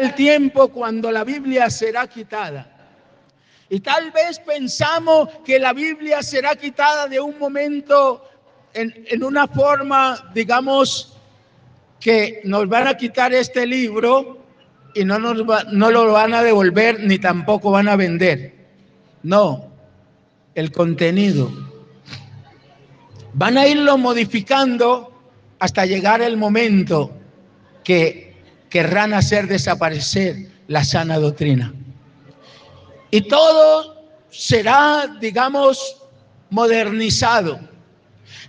el tiempo cuando la Biblia será quitada. Y tal vez pensamos que la Biblia será quitada de un momento en, una forma, digamos, que nos van a quitar este libro y no, nos no lo van a devolver ni tampoco van a vender. No, el contenido. Van a irlo modificando hasta llegar el momento que querrán hacer desaparecer la sana doctrina. Y todo será, digamos, modernizado.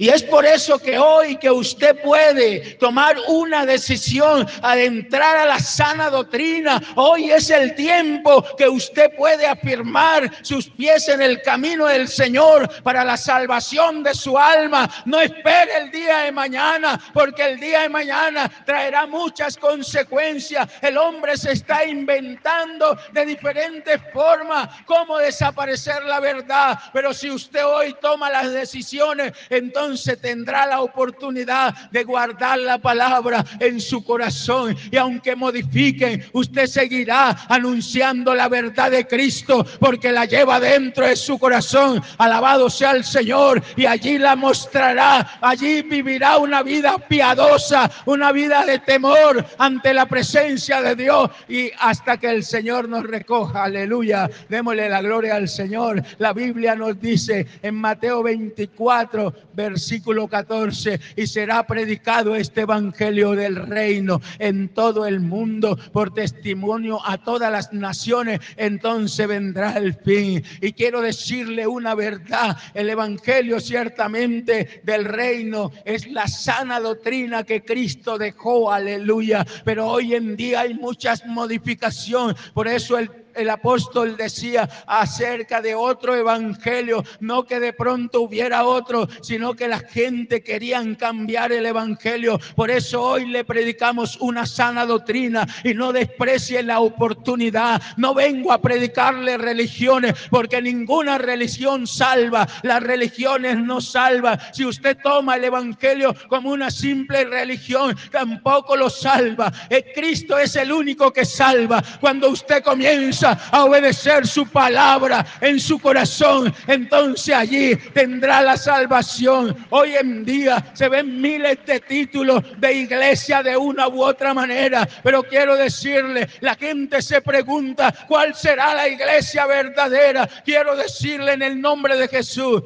Y es por eso que hoy que usted puede tomar una decisión al entrar a la sana doctrina, hoy es el tiempo que usted puede afirmar sus pies en el camino del Señor para la salvación de su alma. No espere el día de mañana, porque el día de mañana traerá muchas consecuencias. El hombre se está inventando de diferentes formas cómo desaparecer la verdad. Pero si usted hoy toma las decisiones, entonces se tendrá la oportunidad de guardar la palabra en su corazón. Y aunque modifiquen, usted seguirá anunciando la verdad de Cristo porque la lleva dentro de su corazón. Alabado sea el Señor y allí la mostrará. Allí vivirá una vida piadosa, una vida de temor ante la presencia de Dios y hasta que el Señor nos recoja. Aleluya. Démosle la gloria al Señor. La Biblia nos dice en Mateo 24, versículo versículo 14, y será predicado este evangelio del reino en todo el mundo por testimonio a todas las naciones, entonces vendrá el fin. Y quiero decirle una verdad, el evangelio ciertamente del reino es la sana doctrina que Cristo dejó, aleluya, pero hoy en día hay muchas modificaciones, por eso el el apóstol decía acerca de otro evangelio, no que de pronto hubiera otro, sino que la gente querían cambiar el evangelio. Por eso hoy le predicamos una sana doctrina y no desprecie la oportunidad. No vengo a predicarle religiones porque ninguna religión salva. Las religiones no salvan. Si usted toma el evangelio como una simple religión, tampoco lo salva. El Cristo es el único que salva. Cuando usted comienza a obedecer su palabra en su corazón, entonces allí tendrá la salvación. Hoy en día se ven miles de títulos de iglesia de una u otra manera, pero quiero decirle, la gente se pregunta, ¿cuál será la iglesia verdadera? Quiero decirle en el nombre de Jesús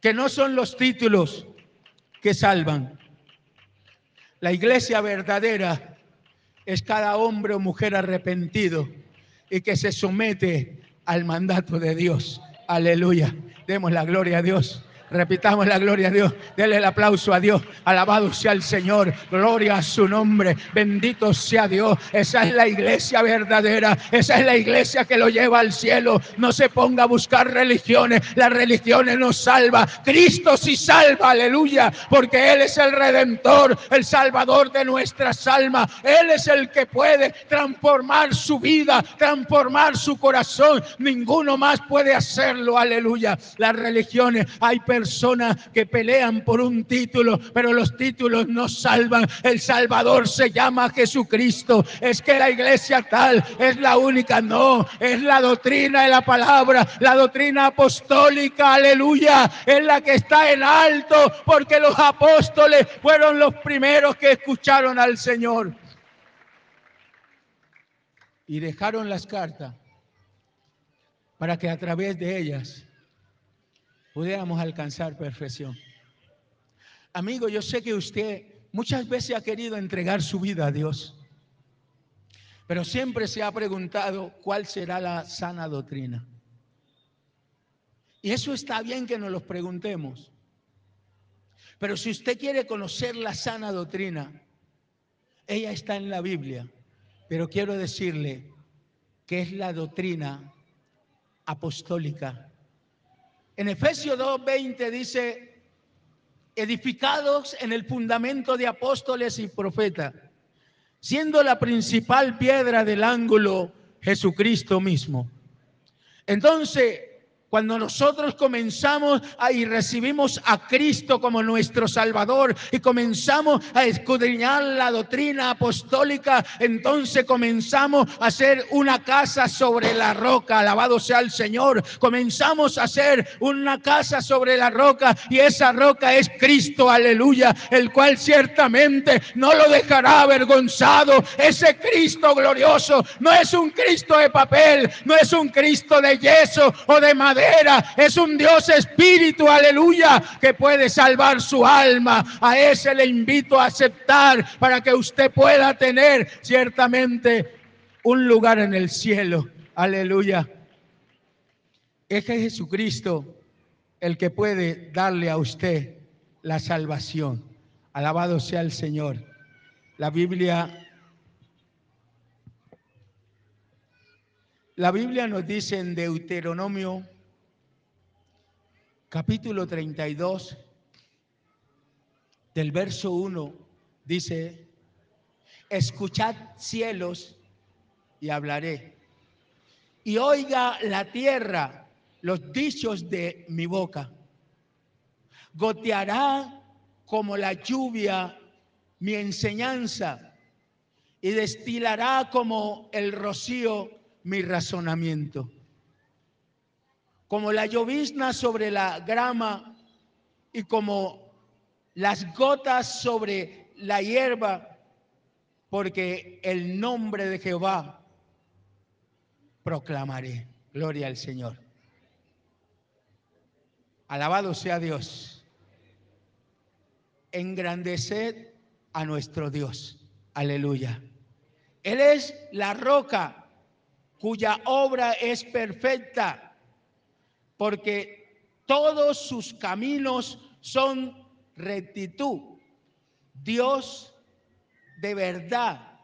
que no son los títulos que salvan. La iglesia verdadera es cada hombre o mujer arrepentido y que se somete al mandato de Dios. Aleluya. Demos la gloria a Dios. Repitamos la gloria a Dios. Denle el aplauso a Dios. Alabado sea el Señor. Gloria a su nombre. Bendito sea Dios. Esa es la iglesia verdadera. Esa es la iglesia que lo lleva al cielo. No se ponga a buscar religiones. Las religiones no salva. Cristo sí salva. Aleluya. Porque Él es el redentor, el salvador de nuestras almas. Él es el que puede transformar su vida, transformar su corazón. Ninguno más puede hacerlo. Aleluya. Las religiones hay personas que pelean por un título, pero los títulos no salvan. El Salvador se llama Jesucristo. Es que la iglesia tal es la única. No, es la doctrina de la palabra, la doctrina apostólica, aleluya. Es la que está en alto porque los apóstoles fueron los primeros que escucharon al Señor. Y dejaron las cartas para que a través de ellas pudiéramos alcanzar perfección. Amigo, yo sé que usted muchas veces ha querido entregar su vida a Dios, pero siempre se ha preguntado cuál será la sana doctrina. Y eso está bien que nos lo preguntemos. Pero si usted quiere conocer la sana doctrina, ella está en la Biblia. Pero quiero decirle que es la doctrina apostólica en Efesios 2.20 dice, edificados en el fundamento de apóstoles y profetas, siendo la principal piedra del ángulo Jesucristo mismo. Entonces, Cuando nosotros comenzamos a, y recibimos a Cristo como nuestro Salvador y comenzamos a escudriñar la doctrina apostólica, entonces comenzamos a hacer una casa sobre la roca, alabado sea el Señor. Comenzamos a hacer una casa sobre la roca y esa roca es Cristo, aleluya, el cual ciertamente no lo dejará avergonzado. Ese Cristo glorioso no es un Cristo de papel, no es un Cristo de yeso o de madera es un Dios espíritu, aleluya, que puede salvar su alma. A ese le invito a aceptar para que usted pueda tener ciertamente un lugar en el cielo. Aleluya. Es que Jesucristo el que puede darle a usted la salvación. Alabado sea el Señor. La Biblia La Biblia nos dice en Deuteronomio capítulo 32, del verso 1, dice, escuchad cielos y hablaré. Y oiga la tierra los dichos de mi boca. Goteará como la lluvia mi enseñanza y destilará como el rocío mi razonamiento como la llovizna sobre la grama y como las gotas sobre la hierba, porque el nombre de Jehová proclamaré. Gloria al Señor. Alabado sea Dios. Engrandeced a nuestro Dios. Aleluya. Él es la roca cuya obra es perfecta porque todos sus caminos son rectitud. Dios de verdad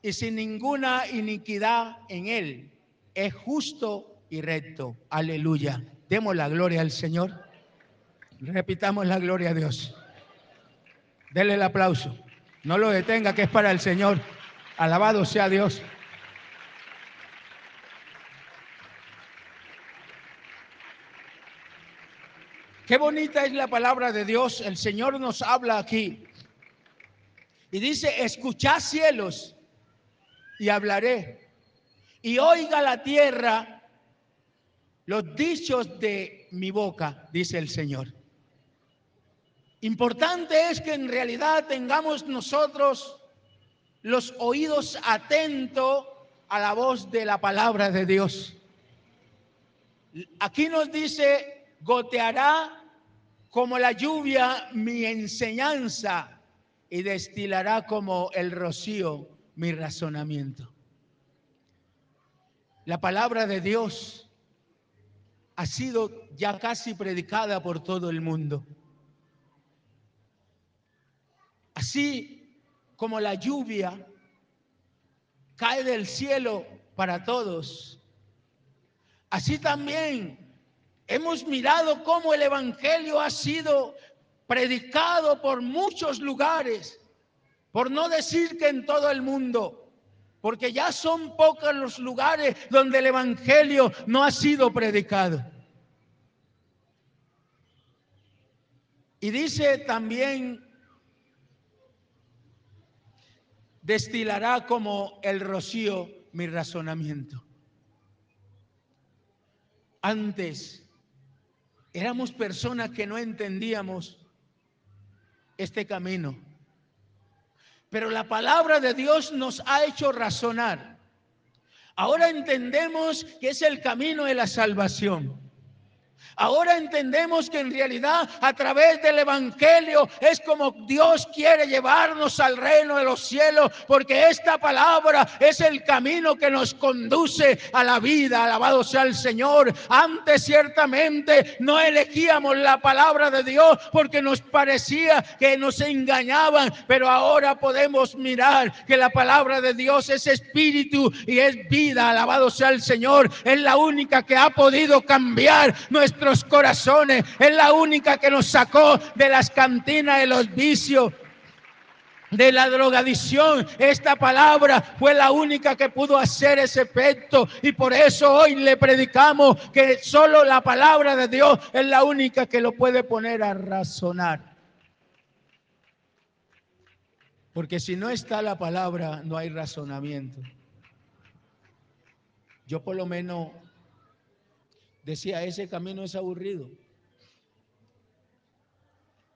y sin ninguna iniquidad en él es justo y recto. Aleluya. Demos la gloria al Señor. Repitamos la gloria a Dios. Dele el aplauso. No lo detenga, que es para el Señor. Alabado sea Dios. Qué bonita es la palabra de Dios. El Señor nos habla aquí. Y dice, escuchad cielos y hablaré. Y oiga la tierra los dichos de mi boca, dice el Señor. Importante es que en realidad tengamos nosotros los oídos atentos a la voz de la palabra de Dios. Aquí nos dice goteará como la lluvia mi enseñanza y destilará como el rocío mi razonamiento. La palabra de Dios ha sido ya casi predicada por todo el mundo. Así como la lluvia cae del cielo para todos, así también Hemos mirado cómo el Evangelio ha sido predicado por muchos lugares, por no decir que en todo el mundo, porque ya son pocos los lugares donde el Evangelio no ha sido predicado. Y dice también, destilará como el rocío mi razonamiento. Antes Éramos personas que no entendíamos este camino. Pero la palabra de Dios nos ha hecho razonar. Ahora entendemos que es el camino de la salvación. Ahora entendemos que en realidad a través del Evangelio es como Dios quiere llevarnos al reino de los cielos, porque esta palabra es el camino que nos conduce a la vida. Alabado sea el Señor. Antes ciertamente no elegíamos la palabra de Dios porque nos parecía que nos engañaban, pero ahora podemos mirar que la palabra de Dios es espíritu y es vida. Alabado sea el Señor. Es la única que ha podido cambiar nuestro corazones. Es la única que nos sacó de las cantinas de los vicios. de la drogadicción. Esta palabra fue la única que pudo hacer ese efecto y por eso hoy le predicamos que solo la palabra de Dios es la única que lo puede poner a razonar. Porque si no está la palabra, no hay razonamiento. Yo por lo menos decía, ese camino es aburrido.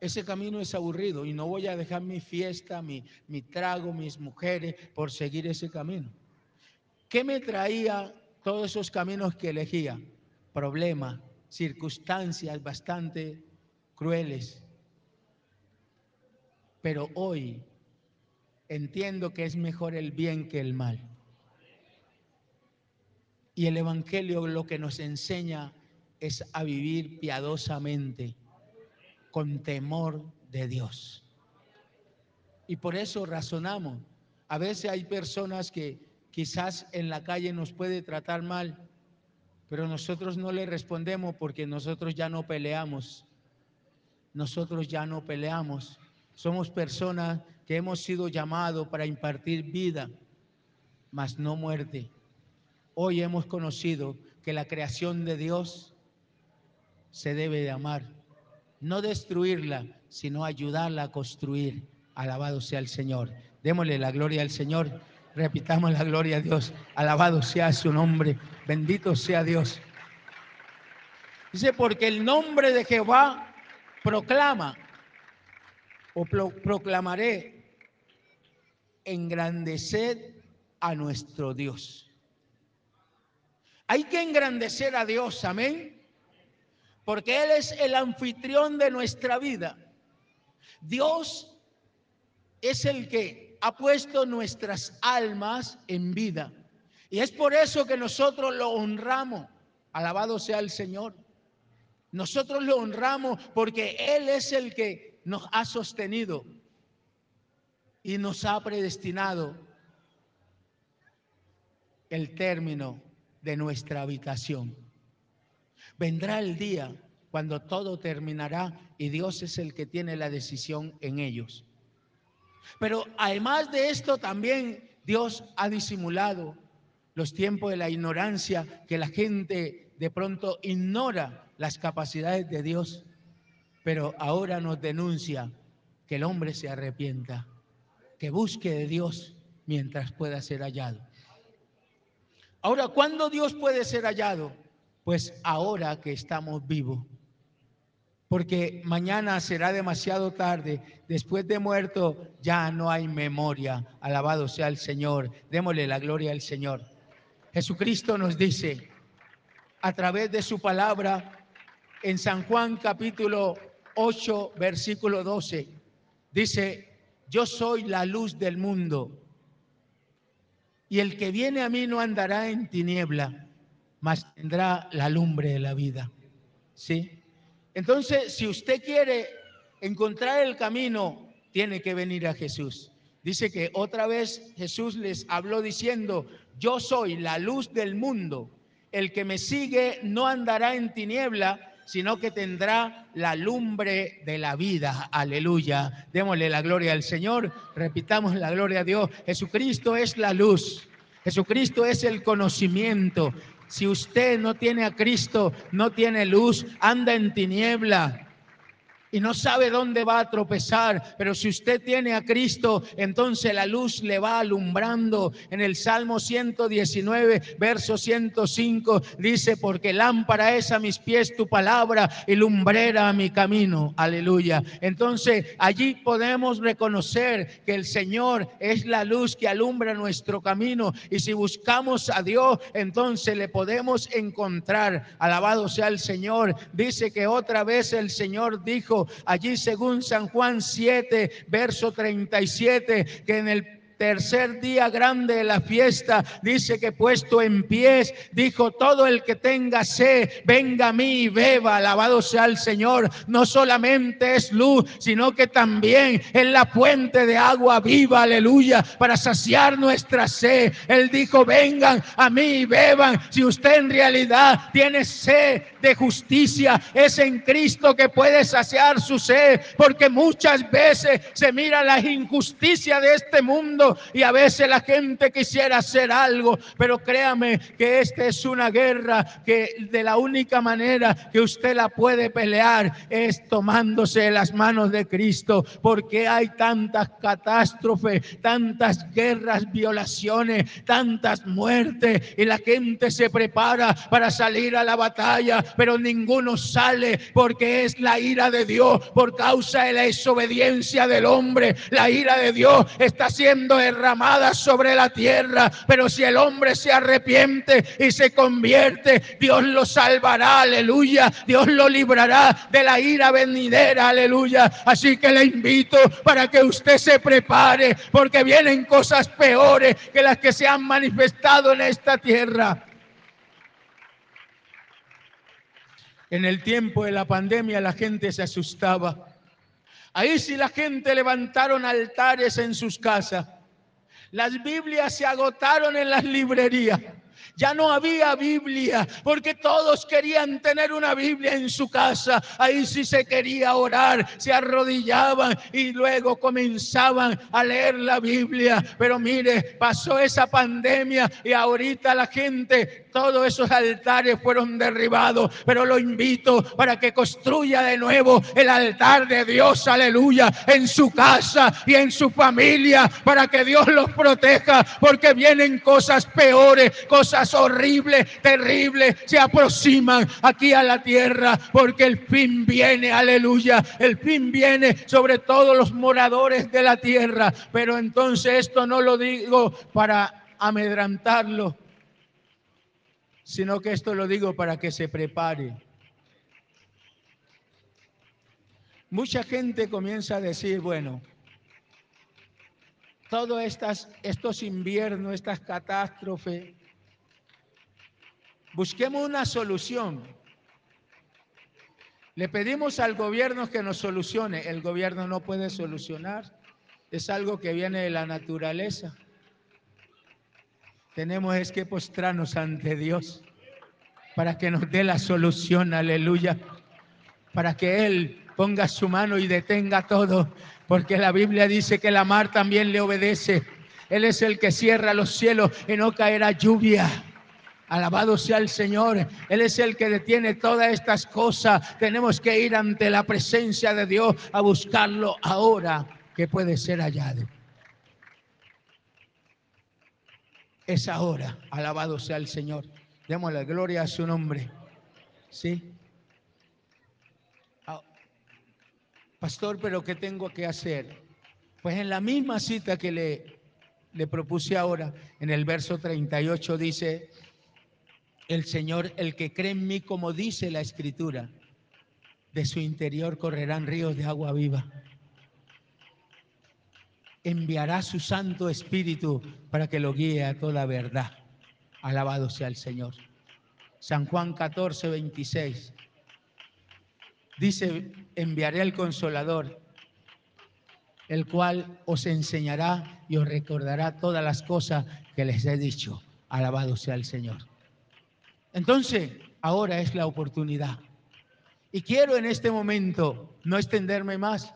Ese camino es aburrido y no voy a dejar mi fiesta, mi, mi trago, mis mujeres por seguir ese camino. ¿Qué me traía todos esos caminos que elegía? Problemas, circunstancias bastante crueles. Pero hoy entiendo que es mejor el bien que el mal. Y el Evangelio lo que nos enseña es a vivir piadosamente con temor de Dios. Y por eso razonamos. A veces hay personas que quizás en la calle nos puede tratar mal, pero nosotros no le respondemos porque nosotros ya no peleamos. Nosotros ya no peleamos. Somos personas que hemos sido llamados para impartir vida, mas no muerte. Hoy hemos conocido que la creación de Dios se debe de amar no destruirla, sino ayudarla a construir. Alabado sea el Señor. Démosle la gloria al Señor. Repitamos la gloria a Dios. Alabado sea su nombre. Bendito sea Dios. Dice, porque el nombre de Jehová proclama o proclamaré engrandecer a nuestro Dios. Hay que engrandecer a Dios, amén porque Él es el anfitrión de nuestra vida. Dios es el que ha puesto nuestras almas en vida. Y es por eso que nosotros lo honramos. Alabado sea el Señor. Nosotros lo honramos porque Él es el que nos ha sostenido y nos ha predestinado el término de nuestra habitación. Vendrá el día cuando todo terminará y Dios es el que tiene la decisión en ellos. Pero además de esto también Dios ha disimulado los tiempos de la ignorancia, que la gente de pronto ignora las capacidades de Dios, pero ahora nos denuncia que el hombre se arrepienta, que busque de Dios mientras pueda ser hallado. Ahora, ¿cuándo Dios puede ser hallado? Pues ahora que estamos vivos, porque mañana será demasiado tarde, después de muerto ya no hay memoria. Alabado sea el Señor, démosle la gloria al Señor. Jesucristo nos dice a través de su palabra en San Juan capítulo 8, versículo 12, dice, yo soy la luz del mundo y el que viene a mí no andará en tiniebla mas tendrá la lumbre de la vida. ¿Sí? Entonces, si usted quiere encontrar el camino, tiene que venir a Jesús. Dice que otra vez Jesús les habló diciendo, yo soy la luz del mundo. El que me sigue no andará en tiniebla, sino que tendrá la lumbre de la vida. Aleluya. Démosle la gloria al Señor. Repitamos la gloria a Dios. Jesucristo es la luz. Jesucristo es el conocimiento. Si usted no tiene a Cristo, no tiene luz, anda en tiniebla y no sabe dónde va a tropezar, pero si usted tiene a Cristo, entonces la luz le va alumbrando. En el Salmo 119, verso 105, dice, porque lámpara es a mis pies tu palabra y lumbrera a mi camino. Aleluya. Entonces allí podemos reconocer que el Señor es la luz que alumbra nuestro camino y si buscamos a Dios, entonces le podemos encontrar. Alabado sea el Señor. Dice que otra vez el Señor dijo, allí según San Juan 7, verso 37, que en el tercer día grande de la fiesta, dice que puesto en pies, dijo, todo el que tenga sed, venga a mí y beba, alabado sea el Señor. No solamente es luz, sino que también es la fuente de agua viva, aleluya, para saciar nuestra sed. Él dijo, vengan a mí y beban. Si usted en realidad tiene sed de justicia, es en Cristo que puede saciar su sed, porque muchas veces se mira la injusticia de este mundo y a veces la gente quisiera hacer algo, pero créame que esta es una guerra que de la única manera que usted la puede pelear es tomándose las manos de Cristo, porque hay tantas catástrofes, tantas guerras, violaciones, tantas muertes y la gente se prepara para salir a la batalla, pero ninguno sale porque es la ira de Dios por causa de la desobediencia del hombre. La ira de Dios está siendo derramada sobre la tierra. Pero si el hombre se arrepiente y se convierte, Dios lo salvará, aleluya. Dios lo librará de la ira venidera, aleluya. Así que le invito para que usted se prepare, porque vienen cosas peores que las que se han manifestado en esta tierra. En el tiempo de la pandemia la gente se asustaba. Ahí sí la gente levantaron altares en sus casas. Las Biblias se agotaron en las librerías. Ya no había Biblia porque todos querían tener una Biblia en su casa. Ahí sí se quería orar, se arrodillaban y luego comenzaban a leer la Biblia. Pero mire, pasó esa pandemia y ahorita la gente, todos esos altares fueron derribados. Pero lo invito para que construya de nuevo el altar de Dios, aleluya, en su casa y en su familia para que Dios los proteja porque vienen cosas peores, cosas horribles, terribles, se aproximan aquí a la tierra, porque el fin viene, aleluya, el fin viene sobre todos los moradores de la tierra. Pero entonces esto no lo digo para amedrantarlo, sino que esto lo digo para que se prepare. Mucha gente comienza a decir, bueno, todos estos inviernos, estas catástrofes, Busquemos una solución. Le pedimos al gobierno que nos solucione. El gobierno no puede solucionar. Es algo que viene de la naturaleza. Tenemos es que postrarnos ante Dios para que nos dé la solución, aleluya. Para que Él ponga su mano y detenga todo. Porque la Biblia dice que la mar también le obedece. Él es el que cierra los cielos y no caerá lluvia. Alabado sea el Señor. Él es el que detiene todas estas cosas. Tenemos que ir ante la presencia de Dios a buscarlo ahora que puede ser hallado. Es ahora. Alabado sea el Señor. Demos la gloria a su nombre. ¿Sí? Ah, pastor, pero ¿qué tengo que hacer? Pues en la misma cita que le, le propuse ahora, en el verso 38 dice, el Señor, el que cree en mí, como dice la Escritura, de su interior correrán ríos de agua viva. Enviará su Santo Espíritu para que lo guíe a toda verdad. Alabado sea el Señor. San Juan 14, 26. Dice, enviaré al consolador, el cual os enseñará y os recordará todas las cosas que les he dicho. Alabado sea el Señor. Entonces, ahora es la oportunidad. Y quiero en este momento no extenderme más,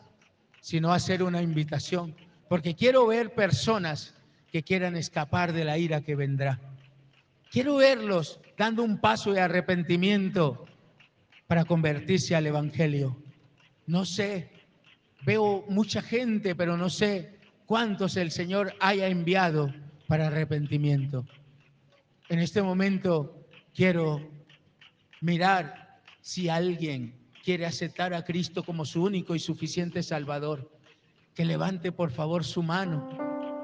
sino hacer una invitación, porque quiero ver personas que quieran escapar de la ira que vendrá. Quiero verlos dando un paso de arrepentimiento para convertirse al Evangelio. No sé, veo mucha gente, pero no sé cuántos el Señor haya enviado para arrepentimiento. En este momento quiero mirar si alguien quiere aceptar a Cristo como su único y suficiente Salvador. Que levante por favor su mano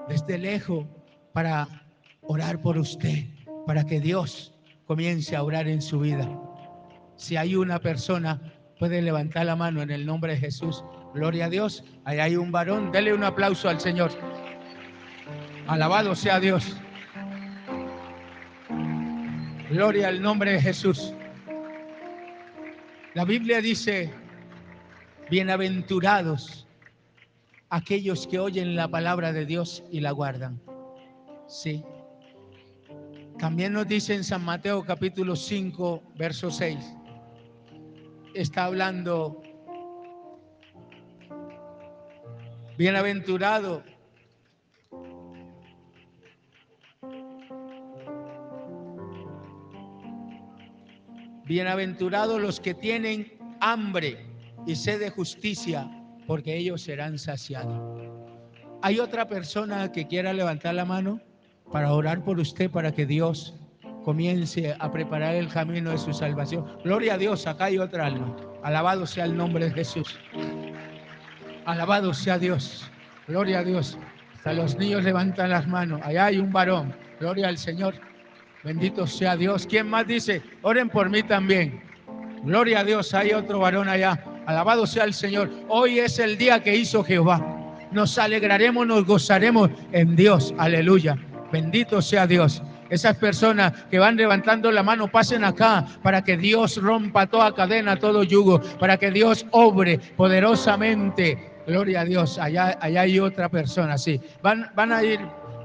desde lejos para orar por usted, para que Dios comience a orar en su vida. Si hay una persona, puede levantar la mano en el nombre de Jesús. Gloria a Dios. Ahí hay un varón. Dele un aplauso al Señor. Alabado sea Dios. Gloria al nombre de Jesús. La Biblia dice, bienaventurados aquellos que oyen la palabra de Dios y la guardan. Sí. También nos dice en San Mateo capítulo 5, verso 6. Está hablando, bienaventurado Bienaventurados los que tienen hambre y sed de justicia, porque ellos serán saciados. ¿Hay otra persona que quiera levantar la mano para orar por usted, para que Dios comience a preparar el camino de su salvación? Gloria a Dios, acá hay otra alma. Alabado sea el nombre de Jesús. Alabado sea Dios. Gloria a Dios. Hasta los niños levantan las manos. Allá hay un varón. Gloria al Señor. Bendito sea Dios. ¿Quién más dice? Oren por mí también. Gloria a Dios, hay otro varón allá. Alabado sea el Señor. Hoy es el día que hizo Jehová. Nos alegraremos, nos gozaremos en Dios. Aleluya. Bendito sea Dios. Esas personas que van levantando la mano, pasen acá para que Dios rompa toda cadena, todo yugo, para que Dios obre poderosamente. Gloria a Dios. Allá, allá hay otra persona, sí. Van, van a ir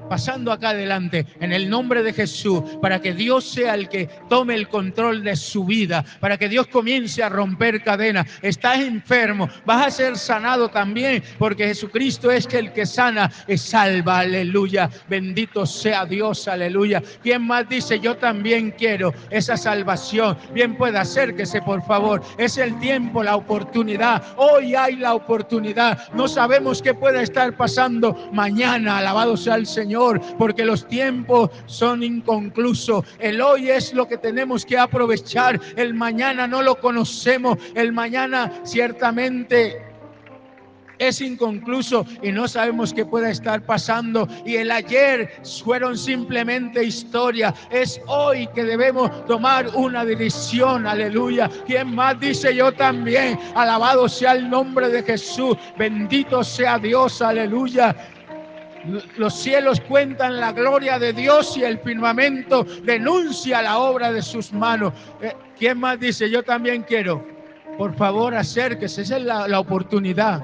pasando acá adelante en el nombre de Jesús, para que Dios sea el que tome el control de su vida, para que Dios comience a romper cadenas. Estás enfermo, vas a ser sanado también, porque Jesucristo es el que sana y salva, aleluya. Bendito sea Dios, aleluya. ¿Quién más dice, yo también quiero esa salvación? Bien puede acérquese, por favor. Es el tiempo, la oportunidad. Hoy hay la oportunidad. No sabemos qué pueda estar pasando mañana. Alabado sea el Señor porque los tiempos son inconclusos. El hoy es lo que tenemos que aprovechar. El mañana no lo conocemos. El mañana ciertamente es inconcluso y no sabemos qué pueda estar pasando. Y el ayer fueron simplemente historia. Es hoy que debemos tomar una decisión. Aleluya. ¿Quién más dice yo también? Alabado sea el nombre de Jesús. Bendito sea Dios. Aleluya. Los cielos cuentan la gloria de Dios y el firmamento denuncia la obra de sus manos. Eh, ¿Quién más dice? Yo también quiero. Por favor, acérquese. Esa es la, la oportunidad.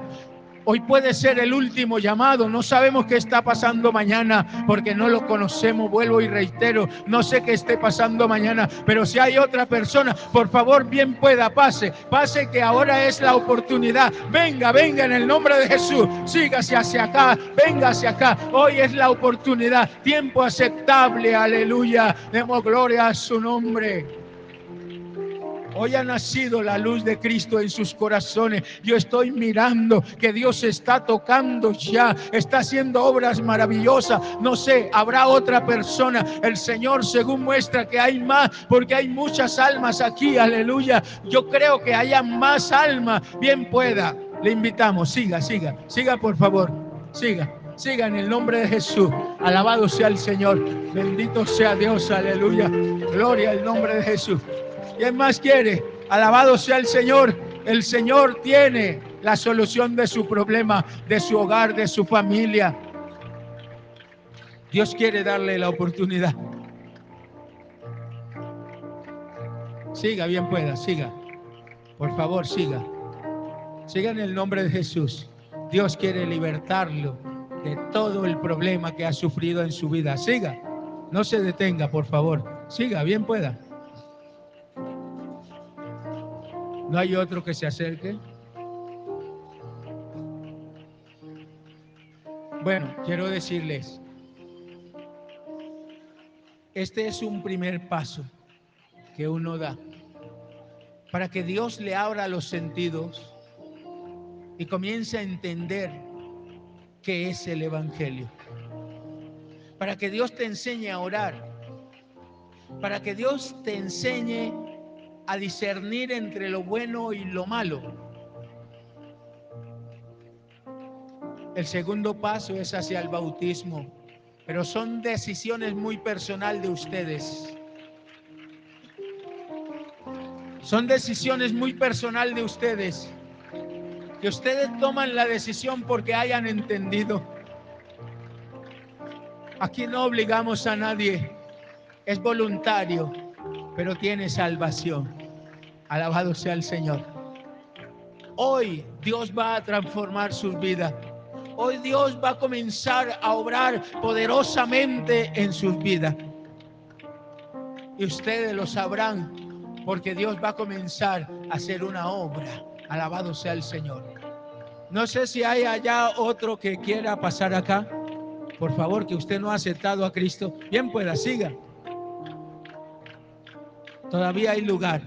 Hoy puede ser el último llamado. No sabemos qué está pasando mañana porque no lo conocemos. Vuelvo y reitero, no sé qué esté pasando mañana, pero si hay otra persona, por favor, bien pueda, pase. Pase que ahora es la oportunidad. Venga, venga en el nombre de Jesús. Sígase hacia acá, venga hacia acá. Hoy es la oportunidad. Tiempo aceptable. Aleluya. Demos gloria a su nombre. Hoy ha nacido la luz de Cristo en sus corazones. Yo estoy mirando que Dios está tocando ya, está haciendo obras maravillosas. No sé, habrá otra persona. El Señor según muestra que hay más, porque hay muchas almas aquí. Aleluya. Yo creo que haya más almas. Bien pueda. Le invitamos, siga, siga, siga por favor, siga. Siga en el nombre de Jesús. Alabado sea el Señor. Bendito sea Dios. Aleluya. Gloria al nombre de Jesús. ¿Quién más quiere? Alabado sea el Señor. El Señor tiene la solución de su problema, de su hogar, de su familia. Dios quiere darle la oportunidad. Siga, bien pueda, siga. Por favor, siga. Siga en el nombre de Jesús. Dios quiere libertarlo de todo el problema que ha sufrido en su vida. Siga. No se detenga, por favor. Siga, bien pueda. ¿No hay otro que se acerque? Bueno, quiero decirles, este es un primer paso que uno da para que Dios le abra los sentidos y comience a entender qué es el Evangelio. Para que Dios te enseñe a orar. Para que Dios te enseñe a discernir entre lo bueno y lo malo. El segundo paso es hacia el bautismo, pero son decisiones muy personal de ustedes. Son decisiones muy personal de ustedes, que ustedes toman la decisión porque hayan entendido. Aquí no obligamos a nadie, es voluntario, pero tiene salvación. Alabado sea el Señor. Hoy Dios va a transformar sus vidas. Hoy Dios va a comenzar a obrar poderosamente en sus vidas. Y ustedes lo sabrán porque Dios va a comenzar a hacer una obra. Alabado sea el Señor. No sé si hay allá otro que quiera pasar acá. Por favor, que usted no ha aceptado a Cristo. Bien pueda, siga. Todavía hay lugar.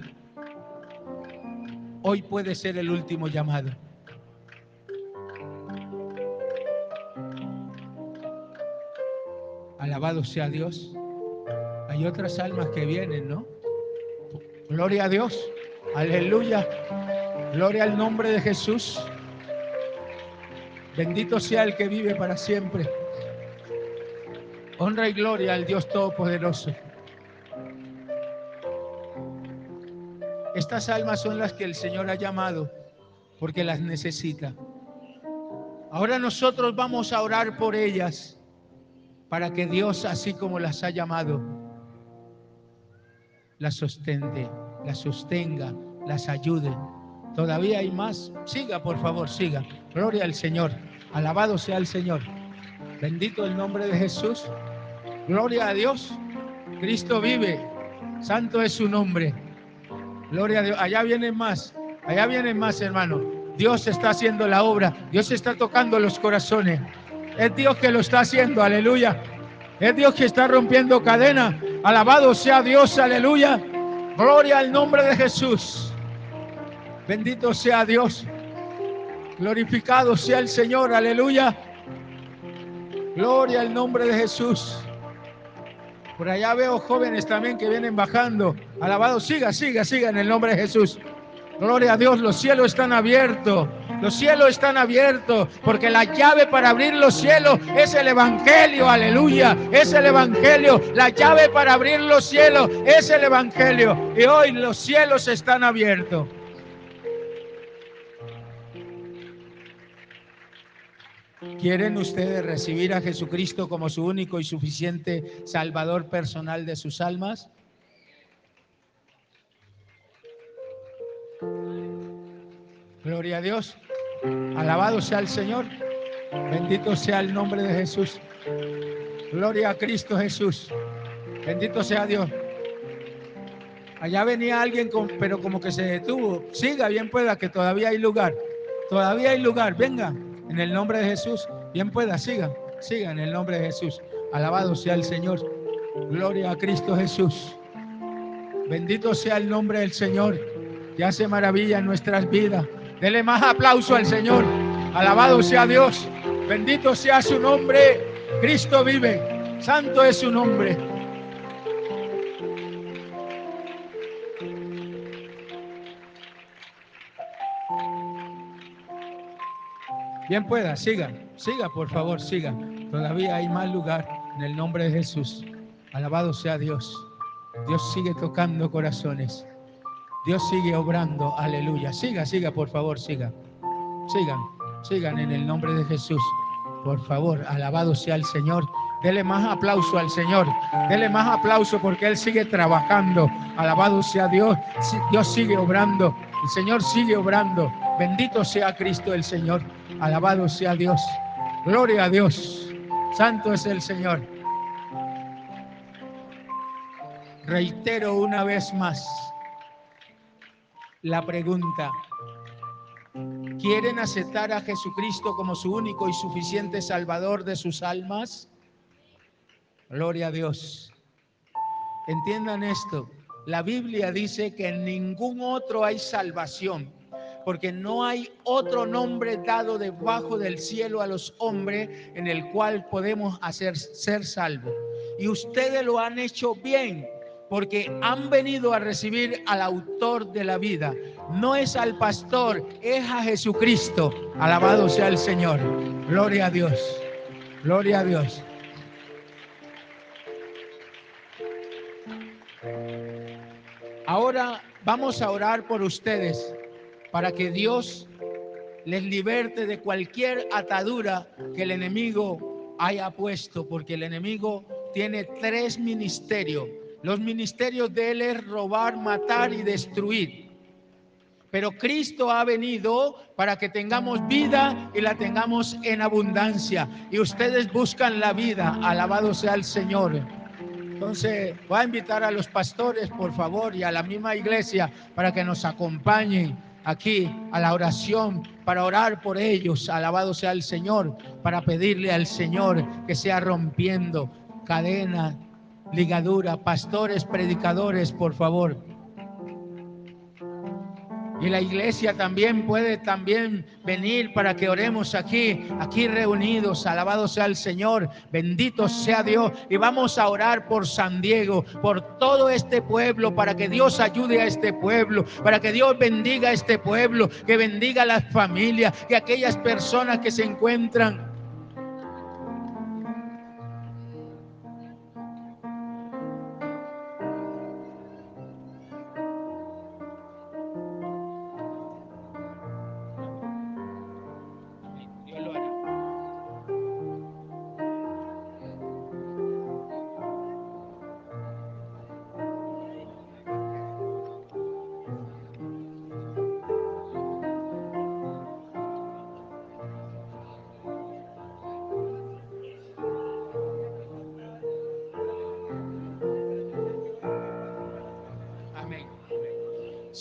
Hoy puede ser el último llamado. Alabado sea Dios. Hay otras almas que vienen, ¿no? Gloria a Dios. Aleluya. Gloria al nombre de Jesús. Bendito sea el que vive para siempre. Honra y gloria al Dios Todopoderoso. Estas almas son las que el Señor ha llamado porque las necesita. Ahora nosotros vamos a orar por ellas para que Dios, así como las ha llamado, las sostente, las sostenga, las ayude. Todavía hay más. Siga, por favor, siga. Gloria al Señor. Alabado sea el Señor. Bendito el nombre de Jesús. Gloria a Dios. Cristo vive. Santo es su nombre. Gloria a Dios. Allá vienen más. Allá vienen más, hermano. Dios está haciendo la obra. Dios está tocando los corazones. Es Dios que lo está haciendo. Aleluya. Es Dios que está rompiendo cadena. Alabado sea Dios. Aleluya. Gloria al nombre de Jesús. Bendito sea Dios. Glorificado sea el Señor. Aleluya. Gloria al nombre de Jesús. Por allá veo jóvenes también que vienen bajando. Alabado, siga, siga, siga en el nombre de Jesús. Gloria a Dios, los cielos están abiertos. Los cielos están abiertos porque la llave para abrir los cielos es el Evangelio, aleluya, es el Evangelio. La llave para abrir los cielos es el Evangelio. Y hoy los cielos están abiertos. ¿Quieren ustedes recibir a Jesucristo como su único y suficiente Salvador personal de sus almas? Gloria a Dios. Alabado sea el Señor. Bendito sea el nombre de Jesús. Gloria a Cristo Jesús. Bendito sea Dios. Allá venía alguien, con, pero como que se detuvo. Siga, bien pueda, que todavía hay lugar. Todavía hay lugar. Venga. En el nombre de Jesús, bien pueda, siga, siga en el nombre de Jesús. Alabado sea el Señor. Gloria a Cristo Jesús. Bendito sea el nombre del Señor, que hace maravilla en nuestras vidas. Dele más aplauso al Señor. Alabado sea Dios. Bendito sea su nombre. Cristo vive. Santo es su nombre. Bien pueda, siga, siga, por favor, siga. Todavía hay más lugar en el nombre de Jesús. Alabado sea Dios. Dios sigue tocando corazones. Dios sigue obrando. Aleluya. Siga, siga, por favor, siga. Sigan, sigan en el nombre de Jesús. Por favor, alabado sea el Señor. Dele más aplauso al Señor. Dele más aplauso porque Él sigue trabajando. Alabado sea Dios. Dios sigue obrando. El Señor sigue obrando. Bendito sea Cristo el Señor. Alabado sea Dios. Gloria a Dios. Santo es el Señor. Reitero una vez más la pregunta. ¿Quieren aceptar a Jesucristo como su único y suficiente Salvador de sus almas? Gloria a Dios. Entiendan esto. La Biblia dice que en ningún otro hay salvación porque no hay otro nombre dado debajo del cielo a los hombres en el cual podemos hacer ser salvos. Y ustedes lo han hecho bien, porque han venido a recibir al autor de la vida. No es al pastor, es a Jesucristo. Alabado sea el Señor. Gloria a Dios. Gloria a Dios. Ahora vamos a orar por ustedes para que Dios les liberte de cualquier atadura que el enemigo haya puesto, porque el enemigo tiene tres ministerios. Los ministerios de él es robar, matar y destruir. Pero Cristo ha venido para que tengamos vida y la tengamos en abundancia. Y ustedes buscan la vida. Alabado sea el Señor. Entonces, voy a invitar a los pastores, por favor, y a la misma iglesia para que nos acompañen aquí a la oración, para orar por ellos. Alabado sea el Señor, para pedirle al Señor que sea rompiendo cadena, ligadura, pastores, predicadores, por favor. Y la iglesia también puede también venir para que oremos aquí, aquí reunidos. Alabado sea el Señor, bendito sea Dios. Y vamos a orar por San Diego, por todo este pueblo, para que Dios ayude a este pueblo, para que Dios bendiga a este pueblo, que bendiga a las familias, que aquellas personas que se encuentran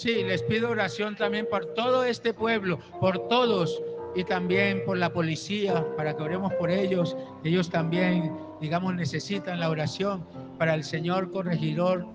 Sí, les pido oración también por todo este pueblo, por todos y también por la policía, para que oremos por ellos. Ellos también, digamos, necesitan la oración para el Señor corregidor.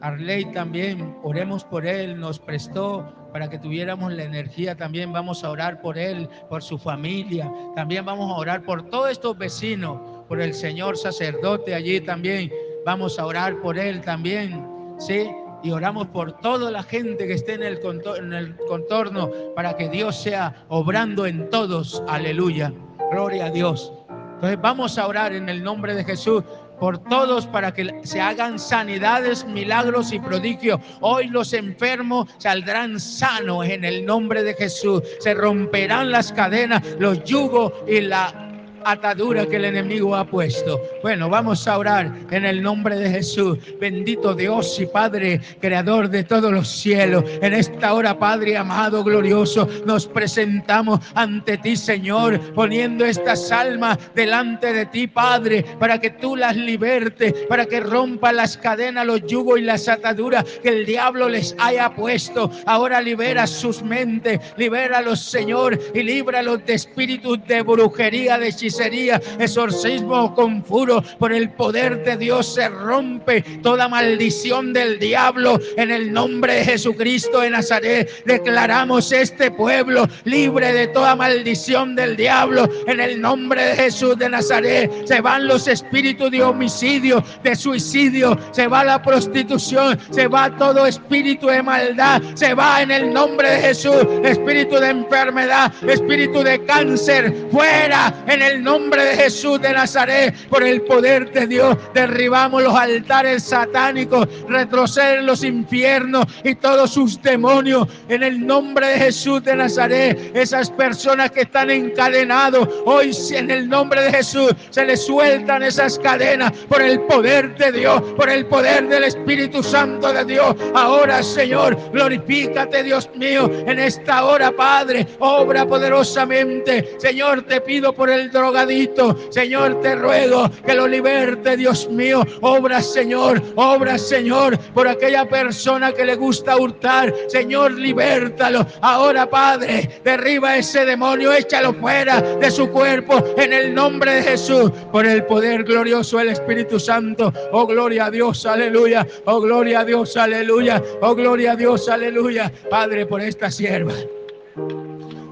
Arley también, oremos por él, nos prestó para que tuviéramos la energía. También vamos a orar por él, por su familia. También vamos a orar por todos estos vecinos, por el Señor sacerdote allí también. Vamos a orar por él también. Sí, y oramos por toda la gente que esté en el, en el contorno para que Dios sea obrando en todos. Aleluya. Gloria a Dios. Entonces vamos a orar en el nombre de Jesús por todos para que se hagan sanidades, milagros y prodigios. Hoy los enfermos saldrán sanos en el nombre de Jesús. Se romperán las cadenas, los yugos y la atadura que el enemigo ha puesto. Bueno, vamos a orar en el nombre de Jesús. Bendito Dios y Padre, creador de todos los cielos. En esta hora, Padre amado, glorioso, nos presentamos ante ti, Señor, poniendo estas almas delante de ti, Padre, para que tú las libertes, para que rompa las cadenas, los yugos y las ataduras que el diablo les haya puesto. Ahora libera sus mentes, libéralos, Señor, y líbralos de espíritus de brujería, de sería exorcismo, conjuro, por el poder de Dios se rompe toda maldición del diablo en el nombre de Jesucristo de Nazaret. Declaramos este pueblo libre de toda maldición del diablo en el nombre de Jesús de Nazaret. Se van los espíritus de homicidio, de suicidio, se va la prostitución, se va todo espíritu de maldad, se va en el nombre de Jesús, espíritu de enfermedad, espíritu de cáncer, fuera en el nombre de Jesús de Nazaret, por el poder de Dios, derribamos los altares satánicos, retroceden los infiernos y todos sus demonios. En el nombre de Jesús de Nazaret, esas personas que están encadenados, hoy en el nombre de Jesús se les sueltan esas cadenas por el poder de Dios, por el poder del Espíritu Santo de Dios. Ahora, Señor, glorifícate, Dios mío, en esta hora, Padre, obra poderosamente. Señor, te pido por el drogadito. Señor, te ruego que lo liberte, Dios mío. Obra, Señor, obra, Señor, por aquella persona que le gusta hurtar. Señor, libértalo. Ahora, Padre, derriba ese demonio, échalo fuera de su cuerpo en el nombre de Jesús, por el poder glorioso del Espíritu Santo. Oh, gloria a Dios, aleluya. Oh, gloria a Dios, aleluya. Oh, gloria a Dios, aleluya. Padre, por esta sierva.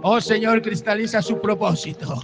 Oh Señor, cristaliza su propósito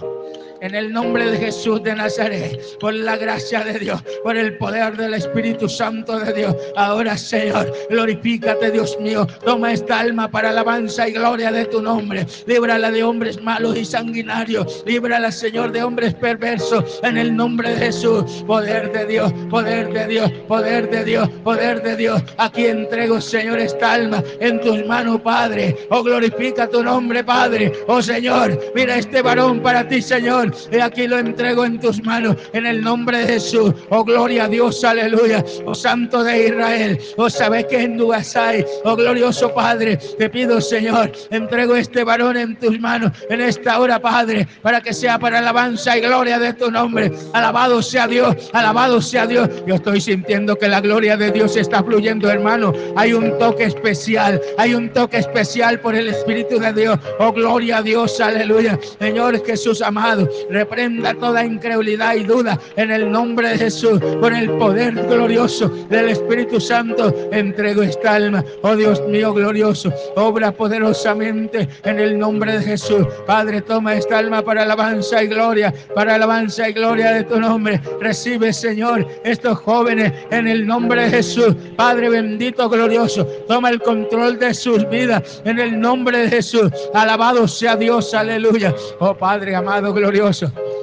en el nombre de Jesús de Nazaret, por la gracia de Dios, por el poder del Espíritu Santo de Dios. Ahora, Señor, glorifícate, Dios mío. Toma esta alma para alabanza y gloria de tu nombre. Líbrala de hombres malos y sanguinarios. Líbrala, Señor, de hombres perversos. En el nombre de Jesús, poder de Dios, poder de Dios, poder de Dios, poder de Dios. Aquí entrego, Señor, esta alma en tus manos, Padre. Oh, glorifica tu nombre, Padre. Oh, Señor, mira este varón para ti, Señor Y aquí lo entrego en tus manos, en el nombre de Jesús. Oh, gloria a Dios, aleluya. Oh, Santo de Israel. Oh, sabes que en hay. Oh, glorioso Padre, te pido, Señor, entrego este varón en tus manos en esta hora, Padre, para que sea para alabanza y gloria de tu nombre. Alabado sea Dios, alabado sea Dios. Yo estoy sintiendo que la gloria de Dios está fluyendo, hermano. Hay un toque especial, hay un toque especial por el Espíritu de Dios. Oh, gloria a Dios, aleluya. Señor Jesús amado, reprenda toda incredulidad y duda en el nombre de Jesús, con el poder glorioso del Espíritu Santo. Entrego esta alma, oh Dios mío glorioso, obra poderosamente en el nombre de Jesús. Padre, toma esta alma para alabanza y gloria, para alabanza y gloria de tu nombre. Recibe, Señor, estos jóvenes en el nombre de Jesús. Padre bendito, glorioso, toma el control de sus vidas en el nombre de Jesús. Alabado sea Dios, aleluya. Oh Padre amado, glorioso. Dios.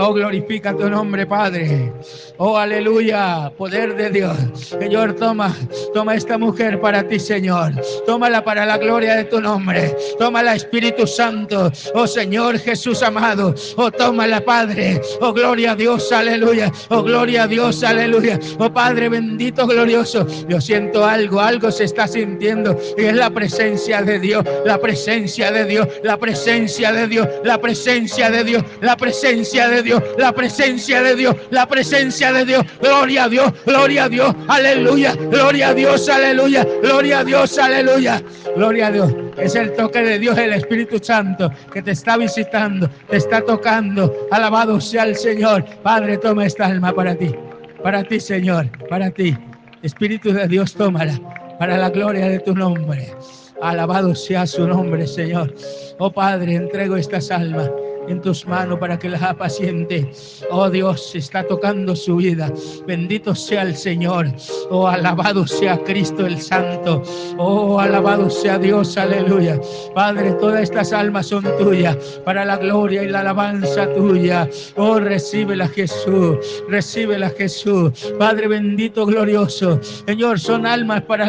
Oh, glorifica tu nombre, Padre. Oh, aleluya, poder de Dios. Señor, toma, toma esta mujer para ti, Señor. Tómala para la gloria de tu nombre. Tómala, Espíritu Santo. Oh, Señor Jesús amado. Oh, tómala, Padre. Oh, gloria a Dios, aleluya. Oh, gloria a Dios, aleluya. Oh, Padre bendito, glorioso. Yo siento algo, algo se está sintiendo. Y es la presencia de Dios, la presencia de Dios, la presencia de Dios, la presencia de Dios, la presencia de Dios la presencia de Dios, la presencia de Dios. Gloria a Dios, gloria a Dios, aleluya, gloria a Dios, aleluya, gloria a Dios, aleluya, gloria a Dios. Es el toque de Dios, el Espíritu Santo que te está visitando, te está tocando. Alabado sea el Señor. Padre, toma esta alma para ti, para ti, Señor, para ti. Espíritu de Dios, tómala para la gloria de tu nombre. Alabado sea su nombre, Señor. Oh Padre, entrego estas almas en tus manos para que la paciente. Oh Dios, está tocando su vida. Bendito sea el Señor. Oh, alabado sea Cristo el Santo. Oh, alabado sea Dios. Aleluya. Padre, todas estas almas son tuyas para la gloria y la alabanza tuya. Oh, recíbela Jesús. Recíbela Jesús. Padre bendito, glorioso. Señor, son almas para